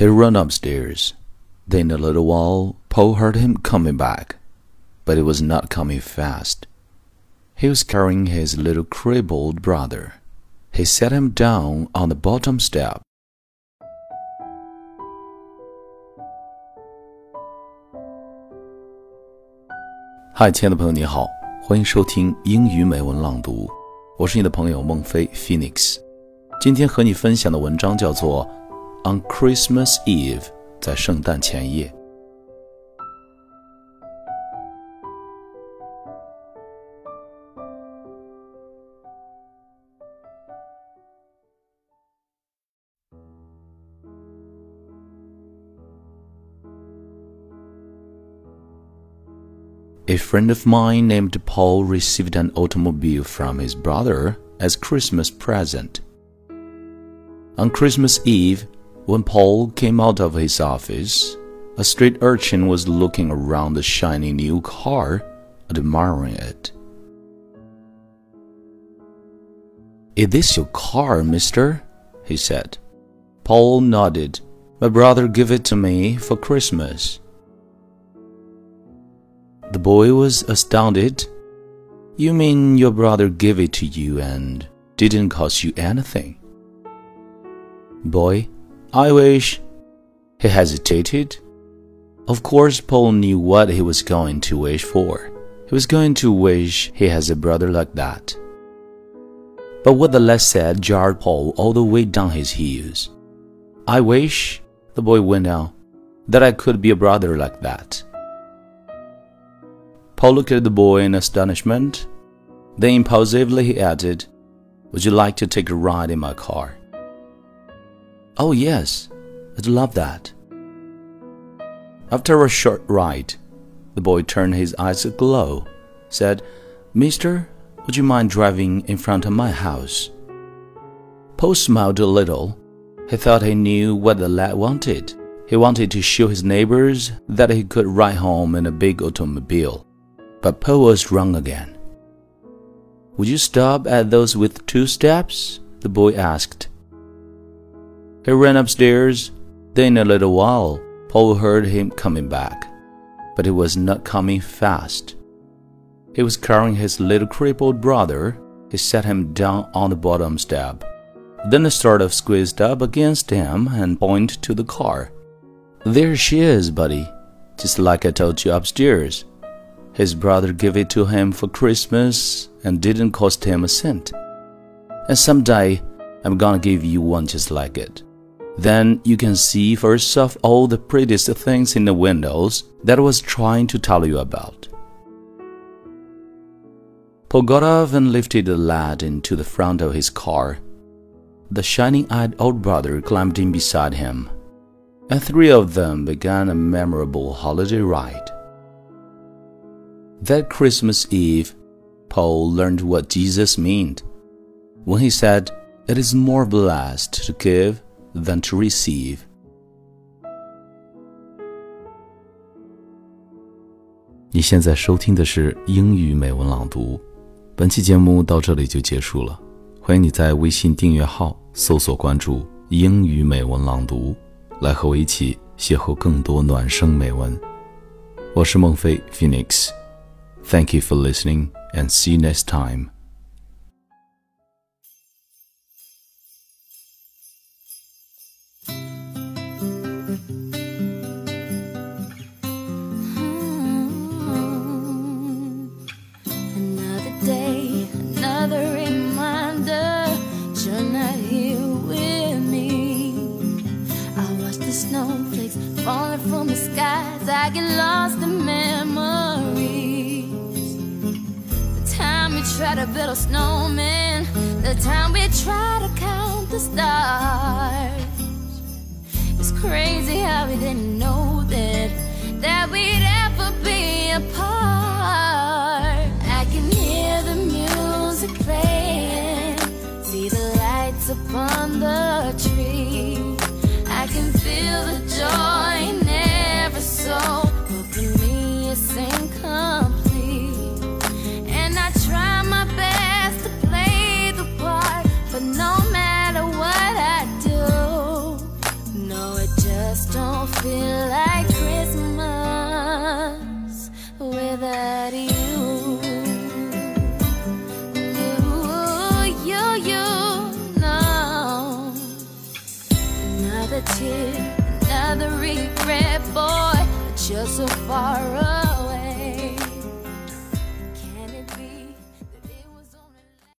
He ran upstairs. Then a little while Paul heard him coming back, but it was not coming fast. He was carrying his little crippled brother. He set him down on the bottom step. Hi，亲爱的朋友，你好，欢迎收听英语美文朗读，我是你的朋友孟非 Phoenix。今天和你分享的文章叫做《On Christmas Eve》，在圣诞前夜。A friend of mine named Paul received an automobile from his brother as Christmas present. On Christmas Eve, when Paul came out of his office, a street urchin was looking around the shiny new car, admiring it. Is this your car, mister? he said. Paul nodded. My brother gave it to me for Christmas. The boy was astounded. You mean your brother gave it to you and didn't cost you anything? Boy, I wish. He hesitated. Of course, Paul knew what he was going to wish for. He was going to wish he has a brother like that. But what the lad said jarred Paul all the way down his heels. I wish, the boy went on, that I could be a brother like that. Paul looked at the boy in astonishment. Then impulsively he added, Would you like to take a ride in my car? Oh, yes, I'd love that. After a short ride, the boy turned his eyes aglow, said, Mister, would you mind driving in front of my house? Paul smiled a little. He thought he knew what the lad wanted. He wanted to show his neighbors that he could ride home in a big automobile. But Paul was wrong again. Would you stop at those with two steps? the boy asked. He ran upstairs. Then, in a little while, Paul heard him coming back. But he was not coming fast. He was carrying his little crippled brother. He set him down on the bottom step. Then he sort of squeezed up against him and pointed to the car. There she is, buddy, just like I told you upstairs. His brother gave it to him for Christmas and didn't cost him a cent. And someday I'm gonna give you one just like it. Then you can see for yourself all the prettiest things in the windows that I was trying to tell you about. Off and lifted the lad into the front of his car. The shining eyed old brother climbed in beside him, and three of them began a memorable holiday ride. That Christmas Eve, Paul learned what Jesus meant when he said, It is more blessed to give than to receive. 你现在收听的是英语美文朗读，本期节目到这里就结束了。欢迎你在微信订阅号搜索关注“英语美文朗读”，来和我一起邂逅更多暖声美文。我是孟非 Phoenix。Thank you for listening and see you next time. Falling from the skies. I get lost in memories. The time we try to build a snowman, the time we try to count the stars. It's crazy how we didn't know that that we'd ever tear, another regret, boy, but you're so far away.